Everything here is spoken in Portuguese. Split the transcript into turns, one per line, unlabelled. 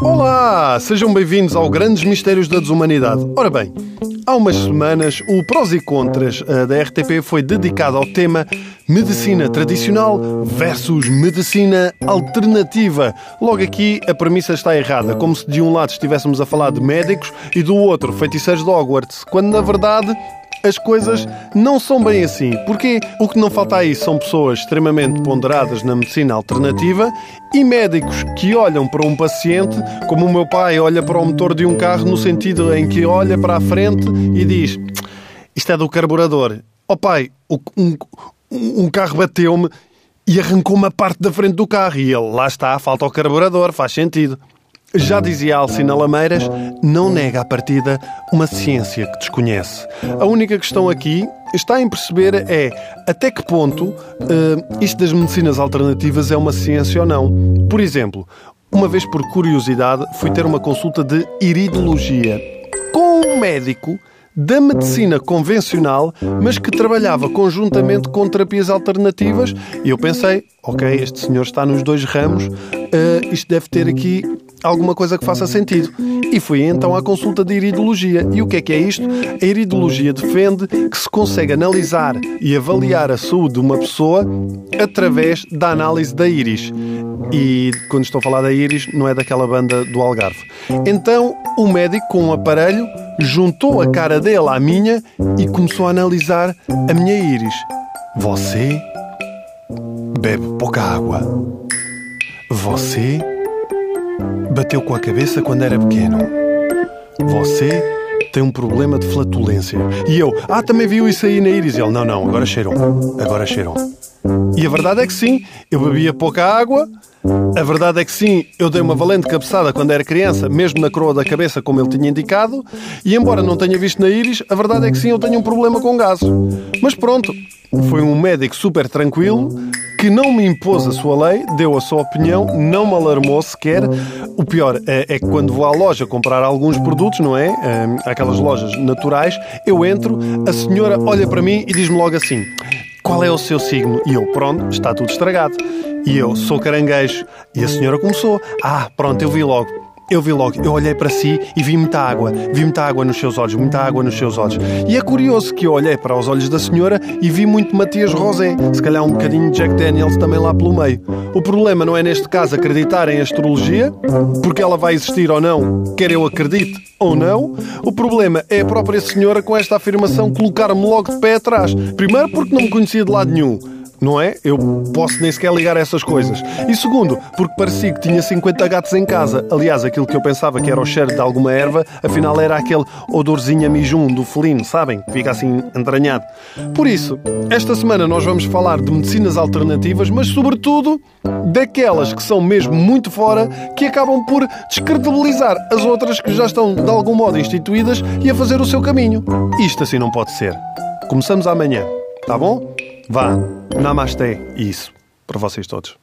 Olá, sejam bem-vindos ao Grandes Mistérios da Desumanidade. Ora bem, há umas semanas o Prós e Contras eh, da RTP foi dedicado ao tema Medicina Tradicional versus Medicina Alternativa. Logo aqui a premissa está errada, como se de um lado estivéssemos a falar de médicos e do outro feiticeiros de Hogwarts, quando na verdade as coisas não são bem assim. Porque o que não falta aí são pessoas extremamente ponderadas na medicina alternativa e médicos que olham para um paciente como o meu pai olha para o motor de um carro, no sentido em que olha para a frente e diz: Isto é do carburador. Oh, pai, um, um carro bateu-me e arrancou-me a parte da frente do carro. E ele, lá está, falta o carburador, faz sentido. Já dizia Alcina Lameiras, não nega à partida uma ciência que desconhece. A única questão aqui está em perceber é até que ponto uh, isto das medicinas alternativas é uma ciência ou não. Por exemplo, uma vez por curiosidade fui ter uma consulta de iridologia com um médico da medicina convencional, mas que trabalhava conjuntamente com terapias alternativas. E eu pensei, ok, este senhor está nos dois ramos, uh, isto deve ter aqui alguma coisa que faça sentido. E fui então à consulta de iridologia. E o que é que é isto? A iridologia defende que se consegue analisar e avaliar a saúde de uma pessoa através da análise da íris. E quando estou a falar da íris, não é daquela banda do Algarve. Então, o médico, com um aparelho, juntou a cara dele à minha e começou a analisar a minha íris. Você bebe pouca água. Você bateu com a cabeça quando era pequeno. Você tem um problema de flatulência. E eu, ah, também viu isso aí na íris. Ele, não, não, agora cheiram. Agora cheiram. E a verdade é que sim, eu bebia pouca água. A verdade é que sim, eu dei uma valente cabeçada quando era criança, mesmo na coroa da cabeça, como ele tinha indicado. E embora não tenha visto na íris, a verdade é que sim, eu tenho um problema com gases. Mas pronto, foi um médico super tranquilo que não me impôs a sua lei, deu a sua opinião, não me alarmou sequer. O pior é, é que quando vou à loja comprar alguns produtos, não é? Aquelas lojas naturais, eu entro, a senhora olha para mim e diz-me logo assim: qual é o seu signo? E eu, pronto, está tudo estragado. E eu, sou caranguejo. E a senhora começou: ah, pronto, eu vi logo. Eu vi logo, eu olhei para si e vi muita água, vi muita água nos seus olhos, muita água nos seus olhos. E é curioso que eu olhei para os olhos da senhora e vi muito Matias Rosé, se calhar um bocadinho de Jack Daniels também lá pelo meio. O problema não é neste caso acreditar em astrologia, porque ela vai existir ou não, quer eu acredite ou não. O problema é a própria senhora com esta afirmação colocar-me logo de pé atrás. Primeiro porque não me conhecia de lado nenhum não é? Eu posso nem sequer ligar a essas coisas. E segundo, porque parecia que tinha 50 gatos em casa. Aliás, aquilo que eu pensava que era o cheiro de alguma erva, afinal era aquele odorzinho mijum do felino, sabem? Fica assim entranhado. Por isso, esta semana nós vamos falar de medicinas alternativas, mas sobretudo daquelas que são mesmo muito fora, que acabam por descredibilizar as outras que já estão de algum modo instituídas e a fazer o seu caminho. Isto assim não pode ser. Começamos amanhã, tá bom? Vá, namastê isso para vocês todos.